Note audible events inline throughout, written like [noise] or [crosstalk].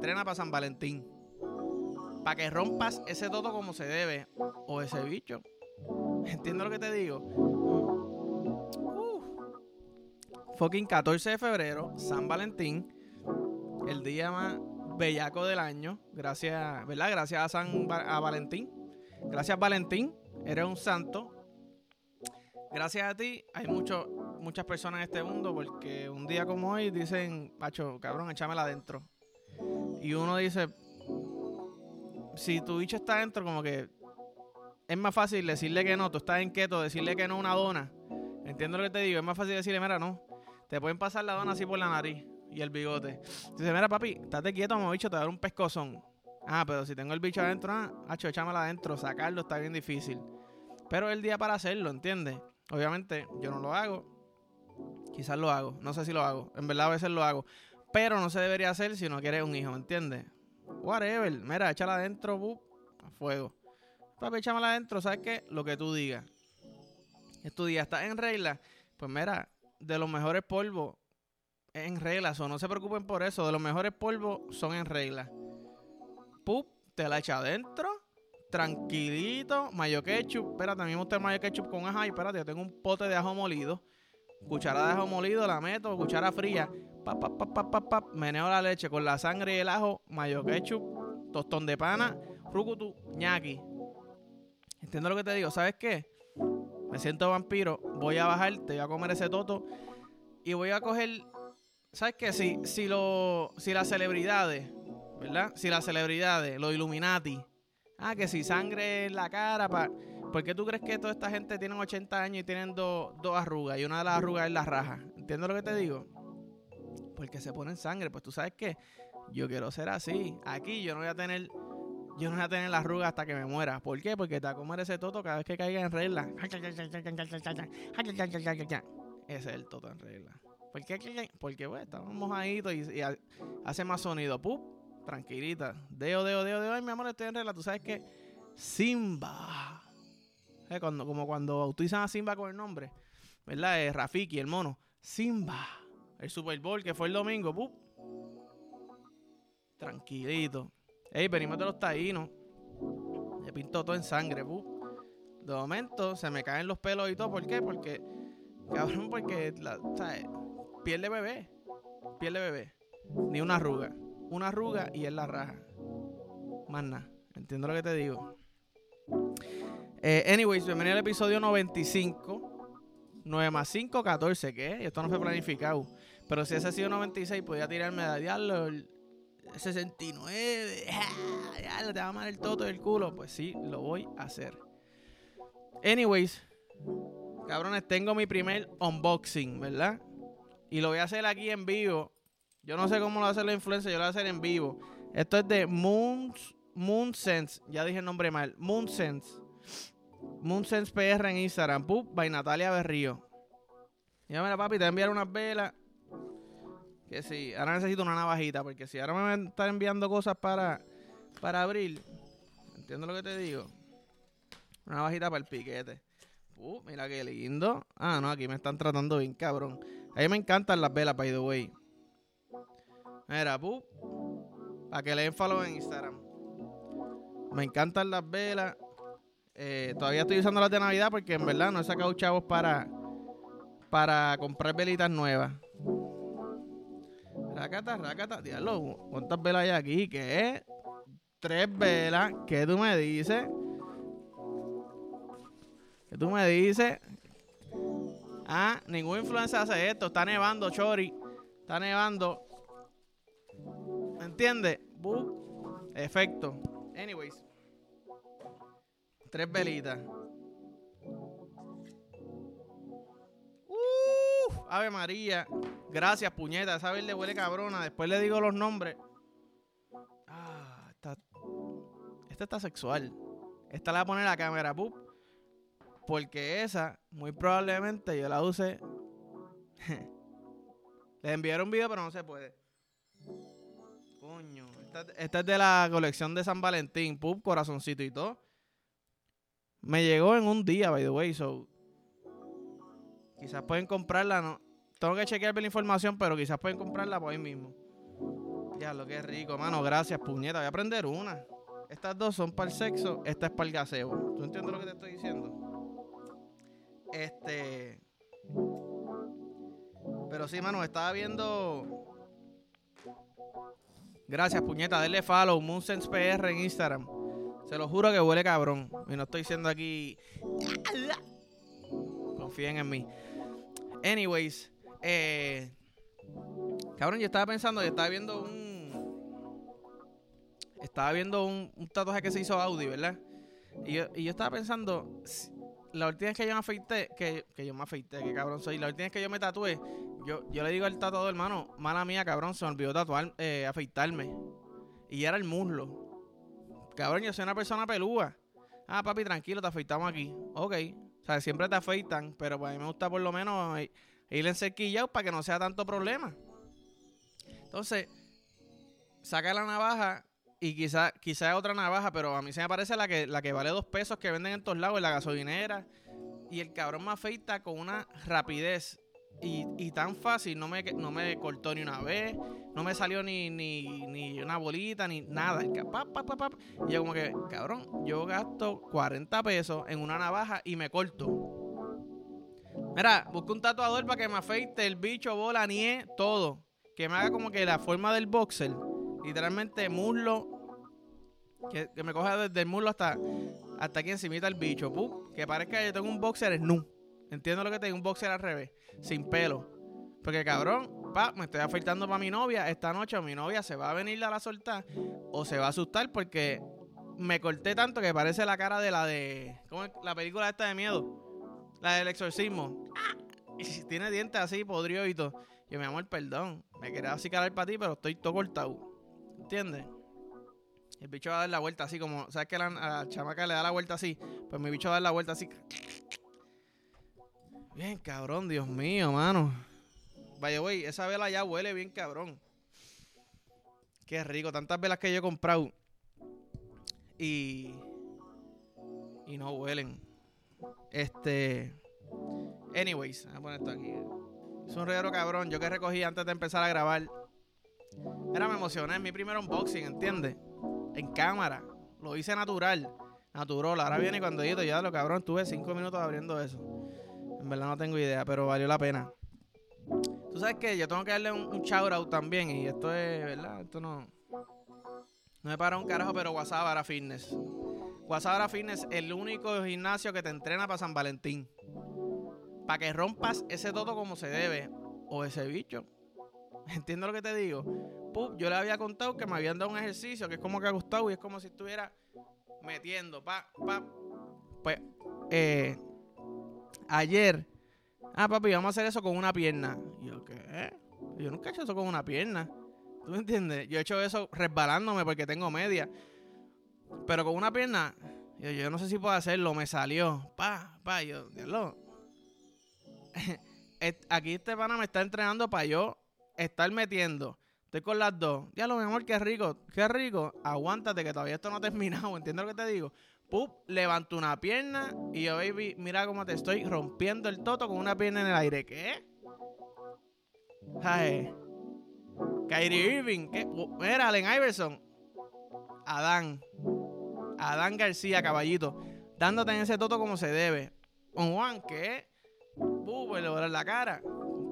entrena para San Valentín. Para que rompas ese toto como se debe. O ese bicho. ¿Entiendes lo que te digo? Fucking 14 de febrero, San Valentín. El día más bellaco del año. Gracias, ¿verdad? Gracias a San a Valentín. Gracias Valentín. Eres un santo. Gracias a ti hay mucho, muchas personas en este mundo porque un día como hoy dicen, Pacho, cabrón, échamela adentro. Y uno dice, si tu bicho está adentro, como que es más fácil decirle que no, tú estás en keto, decirle que no una dona. Entiendo lo que te digo, es más fácil decirle, mira, no. Te pueden pasar la dona así por la nariz y el bigote. Dice, mira, papi, estate quieto, mi bicho, te va a dar un pescozón. Ah, pero si tengo el bicho adentro, ah, hacho, échamela adentro, sacarlo está bien difícil. Pero es el día para hacerlo, ¿entiendes? Obviamente, yo no lo hago. Quizás lo hago, no sé si lo hago. En verdad, a veces lo hago. Pero no se debería hacer si no quieres un hijo, ¿me entiendes? Whatever, mira, échala adentro, a fuego. Papi, échamela adentro, ¿sabes qué? Lo que tú digas. Es tu día, ¿estás en regla? Pues mira, de los mejores polvos en regla, o no se preocupen por eso, de los mejores polvos son en regla. Pup, te la echa adentro, tranquilito, mayo ketchup, espérate, a mí me gusta el mayo ketchup con ajo, espérate, yo tengo un pote de ajo molido, cuchara de ajo molido, la meto, cuchara fría, pa, pa, pa, pa, pa, meneo la leche con la sangre y el ajo, mayo ketchup, tostón de pana, rucutu, ñaki. Entiendo lo que te digo. ¿Sabes qué? Me siento vampiro. Voy a bajar, te voy a comer ese toto. Y voy a coger. ¿Sabes qué? Si, si, lo, si las celebridades, ¿verdad? Si las celebridades, los Illuminati. Ah, que si sangre en la cara. Pa, ¿Por qué tú crees que toda esta gente tiene 80 años y tienen dos arrugas? Y una de las arrugas es la raja. ¿Entiendes lo que te digo? Porque se ponen sangre. Pues tú sabes que yo quiero ser así. Aquí yo no voy a tener yo no voy a tener la arruga hasta que me muera. ¿Por qué? Porque te va a comer ese toto cada vez que caiga en regla. Ese es el toto en regla. ¿Por qué? Porque, bueno, estamos mojaditos y, hace más sonido. ¡Pup! Tranquilita. Deo, deo, deo, deo. Ay, mi amor, estoy en regla. Tú sabes que Simba. Como cuando bautizan a Simba con el nombre. ¿Verdad? Es Rafiki, el mono. Simba. El Super Bowl que fue el domingo. ¡Pup! Tranquilito. Ey, venimos de los taínos. Me pinto todo en sangre, pu. De momento se me caen los pelos y todo. ¿Por qué? Porque, cabrón, porque, la, ¿sabes? Piel de bebé. Piel de bebé. Ni una arruga. Una arruga y es la raja. Más nada. Entiendo lo que te digo. Eh, anyways, bienvenido al episodio 95. 9 más 5, 14. ¿Qué? Esto no fue planificado. Pero si ese ha sido 96, podía tirarme de diablo 69, [laughs] ya, te va a amar el toto del culo. Pues sí, lo voy a hacer. Anyways, cabrones, tengo mi primer unboxing, ¿verdad? Y lo voy a hacer aquí en vivo. Yo no sé cómo lo hacer la influencia, yo lo voy a hacer en vivo. Esto es de Moon, Moonsense, ya dije el nombre mal. Moonsense. Moonsense PR en Instagram. Pup, by Natalia Berrío. Ya mira, papi, te voy a enviar unas velas que sí, ahora necesito una navajita, porque si ahora me van a estar enviando cosas para, para abrir, ¿entiendo lo que te digo? Una navajita para el piquete. Uh, mira qué lindo. Ah, no, aquí me están tratando bien, cabrón. A mí me encantan las velas, by the way. Mira, pu, para que le den follow en Instagram. Me encantan las velas. Eh, todavía estoy usando las de Navidad porque en verdad no he sacado chavos para, para comprar velitas nuevas. Racata, racata, diablo, ¿cuántas velas hay aquí? ¿Qué? Tres velas. ¿Qué tú me dices? ¿Qué tú me dices? Ah, ningún influencer hace esto. Está nevando, Chori. Está nevando. ¿Me entiendes? Efecto. Anyways. Tres velitas. Ave María. Gracias, puñeta. Esa verde huele cabrona. Después le digo los nombres. Ah, esta, esta está sexual. Esta la poner la cámara, pup. Porque esa, muy probablemente yo la use. [laughs] Les enviaron un video, pero no se puede. Coño. Esta, esta, es de la colección de San Valentín, pup, corazoncito y todo. Me llegó en un día, by the way, so Quizás pueden comprarla, no. Tengo que chequear la información, pero quizás pueden comprarla por ahí mismo. Ya, lo que es rico, mano. Gracias, puñeta. Voy a aprender una. Estas dos son para el sexo, esta es para el gaseo. ¿Tú entiendes lo que te estoy diciendo? Este. Pero sí, mano, estaba viendo. Gracias, puñeta. Denle follow, Moonsense PR en Instagram. Se lo juro que huele cabrón. Y no estoy diciendo aquí. Confíen en mí. Anyways, eh. Cabrón, yo estaba pensando, yo estaba viendo un estaba viendo un, tatuaje que se hizo Audi, ¿verdad? Y yo, y yo estaba pensando, la última vez que yo me afeité, que, que yo me afeité, que cabrón soy, la última vez que yo me tatué, yo, yo le digo al tatuador, hermano, mala mía, cabrón, se me olvidó tatuar, eh, afeitarme. Y era el muslo. Cabrón, yo soy una persona pelúa. Ah, papi, tranquilo, te afeitamos aquí. Ok. Siempre te afeitan, pero pues a mí me gusta por lo menos ir en cerquillado para que no sea tanto problema. Entonces, saca la navaja y quizá, quizá otra navaja, pero a mí se me parece la que, la que vale dos pesos que venden en todos lados, en la gasolinera. Y el cabrón me afeita con una rapidez y, tan fácil. No me, no me cortó ni una vez, no me salió ni, ni, una bolita, ni nada. y yo como que, cabrón, yo gasto 40 pesos en una navaja y me corto. Mira, busco un tatuador para que me afeite el bicho, bola, nie, todo. Que me haga como que la forma del boxer literalmente muslo, que, me coja desde el muslo hasta, hasta aquí encima el bicho, que parezca que yo tengo un boxer nu. Entiendo lo que tengo, un boxer al revés, sin pelo. Porque cabrón, pa, me estoy afeitando para mi novia esta noche mi novia se va a venir a la soltar o se va a asustar porque me corté tanto que parece la cara de la de. ¿Cómo es? La película esta de miedo. La del exorcismo. Y tiene dientes así, podrido y todo. Yo, mi amor, perdón. Me quería así calar para ti, pero estoy todo cortado. ¿Entiendes? El bicho va a dar la vuelta así como, ¿sabes que la, la, chamaca le da la vuelta así? Pues mi bicho va a dar la vuelta así. Bien cabrón, Dios mío, mano. Vaya, güey, esa vela ya huele bien cabrón. Qué rico, tantas velas que yo he comprado. Y. Y no huelen. Este. Anyways, voy a poner esto aquí. Es un regalo cabrón. Yo que recogí antes de empezar a grabar. Era, me emocioné. Es mi primer unboxing, ¿entiendes? En cámara. Lo hice natural. Natural. Ahora viene cuando edito. Ya lo cabrón, estuve cinco minutos abriendo eso. En verdad no tengo idea, pero valió la pena. Tú sabes que yo tengo que darle un, un shout out también. Y esto es, ¿verdad? Esto no. No me para un carajo, pero Guasabara Fitness. Guasabara Fitness es el único gimnasio que te entrena para San Valentín. Para que rompas ese todo como se debe. O ese bicho. [laughs] Entiendo lo que te digo. yo le había contado que me habían dado un ejercicio que es como que ha gustado y es como si estuviera metiendo. Pa, pa. Pues, eh, ayer, ah, papi, vamos a hacer eso con una pierna. Yo, ¿qué? Yo nunca he hecho eso con una pierna. ¿Tú me entiendes? Yo he hecho eso resbalándome porque tengo media. Pero con una pierna, yo, yo no sé si puedo hacerlo. Me salió. Pa, pa, yo, diablo. [laughs] Aquí este pana me está entrenando para yo estar metiendo. Estoy con las dos. Ya lo mejor, qué rico, qué rico. Aguántate que todavía esto no ha terminado. ¿Entiendes lo que te digo? Pup, levanto una pierna y yo, baby, mira cómo te estoy rompiendo el toto con una pierna en el aire. ¿Qué? Ay. Kyrie Irving. ¿Qué? Mira, Allen Iverson. Adán. Adán García, caballito. Dándote en ese toto como se debe. Un Juan, ¿qué? Pup, le la cara.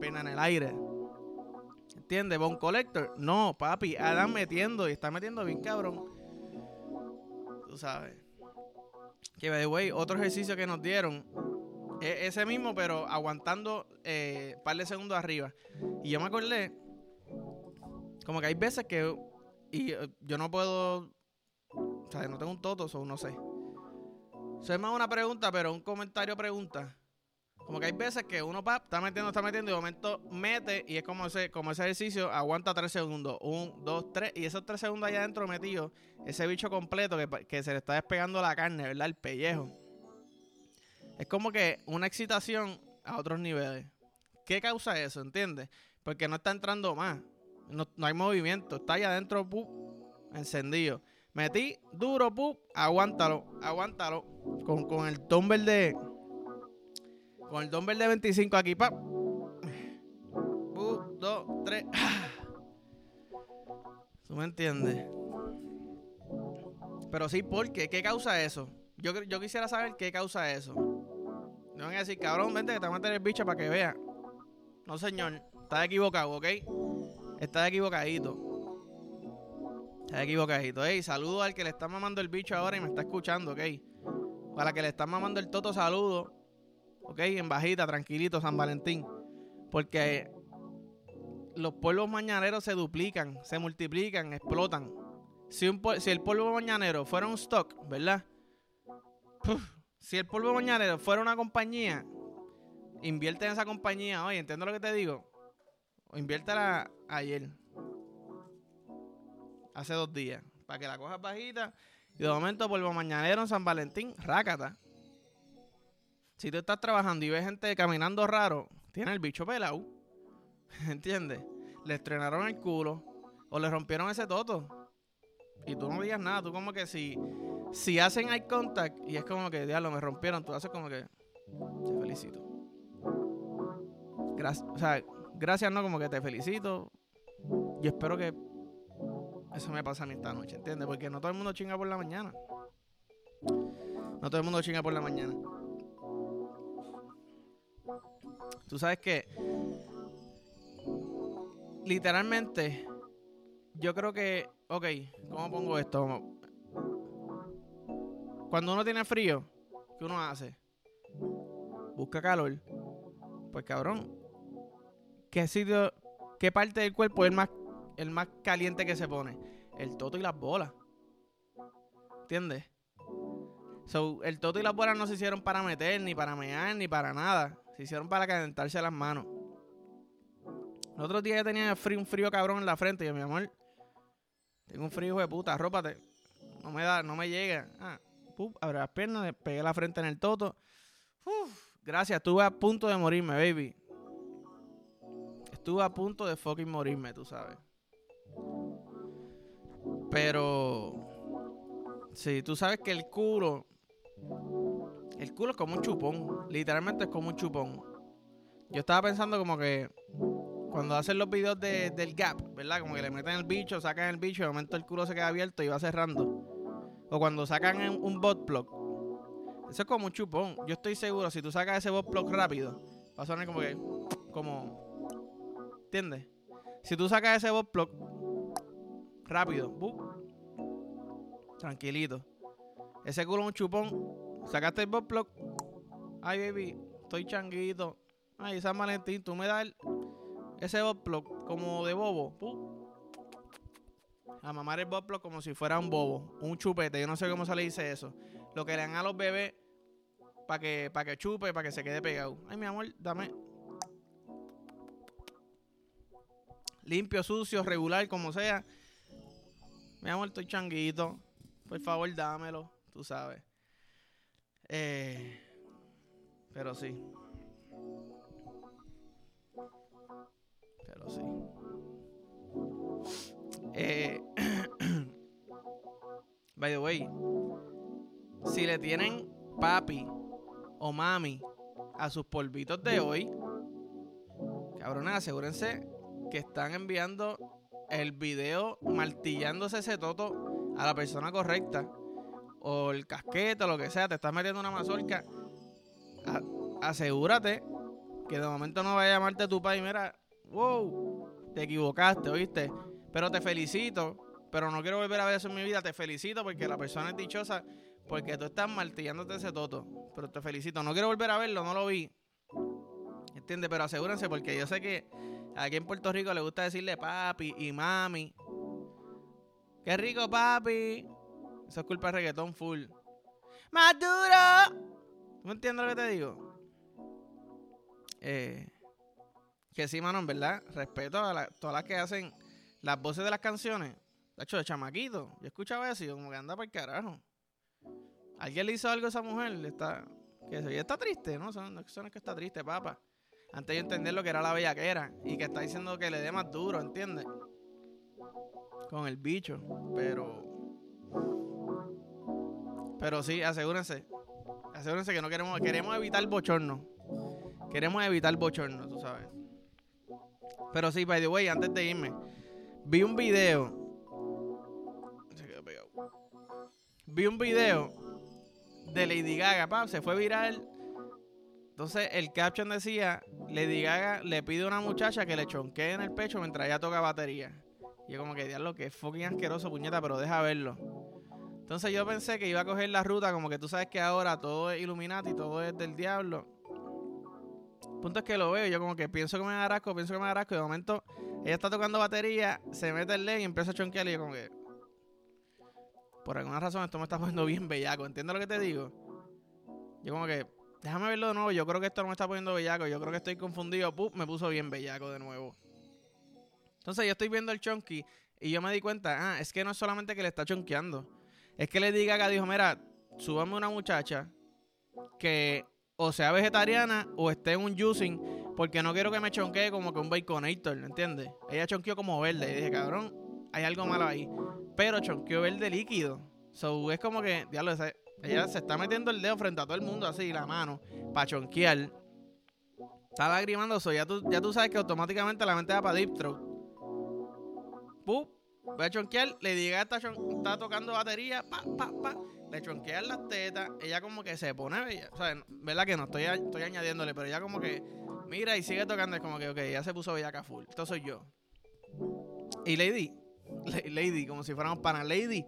Pena en el aire. ¿Entiendes? Bone Collector. No, papi, Adam metiendo y está metiendo bien cabrón. Tú sabes. Que, by the way, otro ejercicio que nos dieron. Es ese mismo, pero aguantando eh, un par de segundos arriba. Y yo me acordé. Como que hay veces que. Y eh, yo no puedo. O sea, no tengo un toto, o no sé. Eso es más una pregunta, pero un comentario pregunta. Como que hay veces que uno pa, está metiendo, está metiendo y de momento mete y es como ese, como ese ejercicio, aguanta tres segundos. Un, dos, tres. Y esos tres segundos allá adentro metido, ese bicho completo que, se le está despegando la carne, ¿verdad? El pellejo. Es como que una excitación a otros niveles. ¿Qué causa eso? ¿Entiendes? Porque no está entrando más. No, hay movimiento. Está allá adentro, pup, encendido. Metí duro, pup, aguántalo, aguántalo. Con, con el tumble de con el dumbbell de 25 aquí, pa. Un, dos, tres. ¿Tú me entiendes? Pero sí, ¿por qué? ¿Qué causa eso? Yo, yo quisiera saber qué causa eso. No van a decir, cabrón, vente que te voy a meter el bicho para que vea. No, señor. Estás equivocado, ¿ok? Estás equivocadito. Estás equivocadito. Ey, saludo al que le está mamando el bicho ahora y me está escuchando, ¿ok? Para que le está mamando el toto, saludo. ¿Ok? En bajita, tranquilito, San Valentín. Porque los polvos mañaneros se duplican, se multiplican, explotan. Si, un, si el polvo mañanero fuera un stock, ¿verdad? si el polvo mañanero fuera una compañía, invierte en esa compañía. Oye, entiendo lo que te digo. O inviértela ayer. Hace dos días. Para que la cojas bajita. Y de momento polvo mañanero en San Valentín, rácata. Si tú estás trabajando y ves gente caminando raro, tiene el bicho pelado. [laughs] ¿Entiendes? Le estrenaron el culo o le rompieron ese toto. Y tú no digas nada, tú como que si, si hacen eye contact y es como que, diablo, me rompieron, tú haces como que, te felicito. Gracias, o sea, gracias no, como que te felicito. Yo espero que eso me pase a mí esta noche, ¿entiendes? Porque no todo el mundo chinga por la mañana. No todo el mundo chinga por la mañana. Tú sabes que literalmente yo creo que, ok, ¿cómo pongo esto? Cuando uno tiene frío, ¿qué uno hace? Busca calor. Pues cabrón, ¿qué sitio, qué parte del cuerpo es el más, el más caliente que se pone? El toto y las bolas. ¿Entiendes? So, el toto y las bolas no se hicieron para meter, ni para mear, ni para nada. Se hicieron para calentarse las manos. El otro día yo tenía un frío cabrón en la frente. Y yo, mi amor, tengo un frío de puta, rópate. No me da, no me llega. Ah, abre las piernas, pegué la frente en el toto. Gracias, estuve a punto de morirme, baby. Estuve a punto de fucking morirme, tú sabes. Pero. Sí, tú sabes que el culo el culo es como un chupón. Literalmente es como un chupón. Yo estaba pensando como que cuando hacen los videos de, del gap, ¿verdad? Como que le meten el bicho, sacan el bicho y de momento el culo se queda abierto y va cerrando. O cuando sacan un bot plug. Eso es como un chupón. Yo estoy seguro, si tú sacas ese bot plug rápido, va a sonar como que. Como. ¿Entiendes? Si tú sacas ese bot plug rápido, tranquilito. Ese culo es un chupón Sacaste el block. Ay, baby, estoy changuito. Ay, San Valentín, tú me das ese block como de bobo. A mamar el block como si fuera un bobo, un chupete. Yo no sé cómo se le dice eso. Lo que le dan a los bebés para que, para que chupe, para que se quede pegado. Ay, mi amor, dame. Limpio, sucio, regular, como sea. Mi amor, estoy changuito. Por favor, dámelo. Tú sabes. Eh, pero sí. Pero sí. Eh, [clears throat] by the way, si le tienen papi o mami a sus polvitos de hoy, cabrones, asegúrense que están enviando el video martillándose ese toto a la persona correcta o el casquete o lo que sea, te estás metiendo una mazorca, asegúrate que de momento no vaya a llamarte tu padre mira, wow, te equivocaste, ¿oíste? Pero te felicito, pero no quiero volver a ver eso en mi vida, te felicito porque la persona es dichosa porque tú estás martillándote ese toto, pero te felicito, no quiero volver a verlo, no lo vi. ¿Entiendes? Pero asegúrense porque yo sé que aquí en Puerto Rico le gusta decirle papi y mami. Qué rico, papi. Eso es culpa de reggaetón full. ¡Maduro! ¿Tú entiendes lo que te digo? Eh, que sí, mano, verdad, respeto a todas las que hacen las voces de las canciones. De hecho, de chamaquito. Yo escuchaba eso y como que anda para el carajo. Alguien le hizo algo a esa mujer. Está, que está triste, ¿no? Son, es que está triste, papá. Antes de entender lo que era la bellaquera y que está diciendo que le dé más duro, ¿entiendes? Con el bicho. Pero pero sí, asegúrense. Asegúrense que no queremos, queremos evitar bochorno. Queremos evitar bochorno, tú sabes. Pero sí, by the way, antes de irme, vi un video. Se quedó pegado. Vi un video de Lady Gaga, pa, se fue viral. Entonces el caption decía, Lady Gaga le pide a una muchacha que le chonquee en el pecho mientras ella toca batería. Y yo como que, diablo, que fucking asqueroso, puñeta, pero deja verlo. Entonces yo pensé que iba a coger la ruta, como que tú sabes que ahora todo es Illuminati, todo es del diablo. Punto es que lo veo, yo como que pienso que me agarrasco, pienso que me agarrasco, y de momento ella está tocando batería, se mete el led y empieza a chonquear y yo como que... Por alguna razón esto me está [laughs] poniendo bien bellaco, ¿entiendes lo que te digo? Yo como que, déjame verlo de nuevo, yo creo que esto no me está poniendo bellaco, yo creo que estoy confundido, ¡pum! me puso bien bellaco de nuevo. Entonces yo estoy viendo el chonky y yo me di cuenta, ah, es que no es solamente que le está chonqueando, es que le diga que dijo, mira, súbame una muchacha que o sea vegetariana o esté en un juicing porque no quiero que me chonquee como que un baconator, ¿entiendes? Ella chonqueó como verde y dije, cabrón, hay algo malo ahí. Pero chonqueó verde líquido. So es como que, diablo, ella se está metiendo el dedo frente a todo el mundo así, la mano, para chonquear. Está lagrimando, so ya tú, ya tú sabes que automáticamente la mente va para deep throat. Pup, voy a chonquear, le diga está, tocando batería, pa, pa, pa le chonquean las tetas, ella como que se pone bella. O sea, verdad que no estoy, estoy añadiéndole, pero ella como que mira y sigue tocando. Es como que, ok, ya se puso bellaca full. Esto soy yo. Y Lady, Lady, como si fuéramos pana, Lady.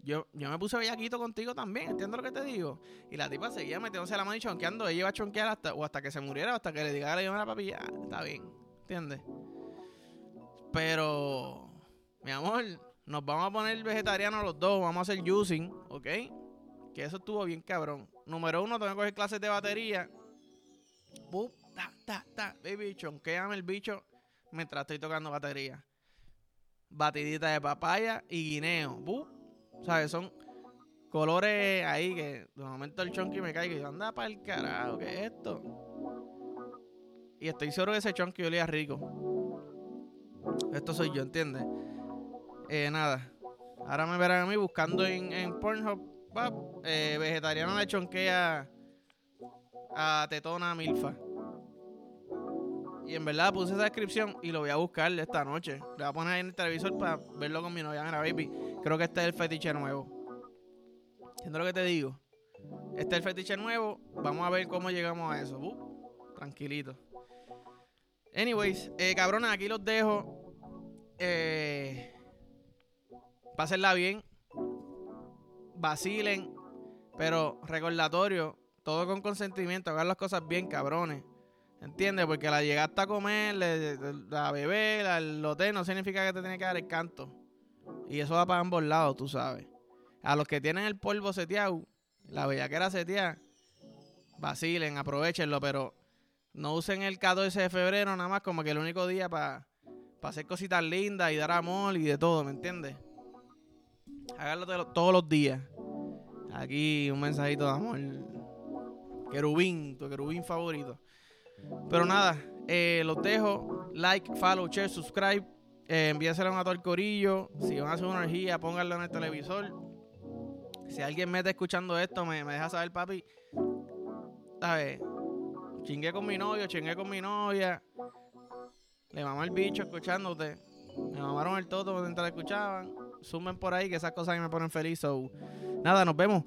Yo, yo me puse bellaquito contigo también, ¿entiendes lo que te digo? Y la tipa seguía metiéndose la mano y chonqueando. Ella iba a chonquear hasta, o hasta que se muriera, o hasta que le diga, le la papi, ya, está bien, ¿entiendes? Pero, mi amor, nos vamos a poner vegetarianos los dos, vamos a hacer juicing, ¿ok? Que eso estuvo bien cabrón. Número uno, tengo que coger clases de batería. Bup, ta, ta, ta. Baby, chonqueame el bicho mientras estoy tocando batería. Batidita de papaya y guineo. Bup. ¿Sabes? Son colores ahí que de momento el chonky me cae y yo, anda para el carajo, ¿qué es esto? Y estoy seguro que ese chonky olía rico. Esto soy yo, ¿entiendes? Eh, nada. Ahora me verán a mí buscando en, en Pornhub. Eh, vegetariano le chonquea a Tetona Milfa. Y en verdad puse esa descripción y lo voy a buscar esta noche. Le voy a poner ahí en el televisor para verlo con mi novia. Mira, baby, creo que este es el fetiche nuevo. ¿Entiendes lo que te digo? Este es el fetiche nuevo. Vamos a ver cómo llegamos a eso. Uh, tranquilito. Anyways, eh, cabrones, aquí los dejo. Eh, Pásenla bien. Vacilen. Pero recordatorio. Todo con consentimiento. Hagan las cosas bien, cabrones. ¿Entiendes? Porque la llegaste a comer, la bebé, el hotel, no significa que te tiene que dar el canto. Y eso va para ambos lados, tú sabes. A los que tienen el polvo seteado, la bellaquera seteada, vacilen, aprovechenlo, pero no usen el 14 de febrero nada más como que el único día para hacer cositas lindas y dar amor y de todo, ¿me entiendes? Háganlo todos los días. Aquí un mensajito de amor. Querubín, tu querubín favorito. Pero nada, eh, los dejo. Like, follow, share, subscribe. Eh, envíaselo a todo el corillo. Si van a hacer una energía, pónganlo en el televisor. Si alguien me está escuchando esto, me, me deja saber, papi. ver Chingué con mi novio, chingué con mi novia. Le mamá el bicho escuchándote. Me mamaron el todo mientras escuchaban. Sumen por ahí que esas cosas me ponen feliz. So, nada, nos vemos.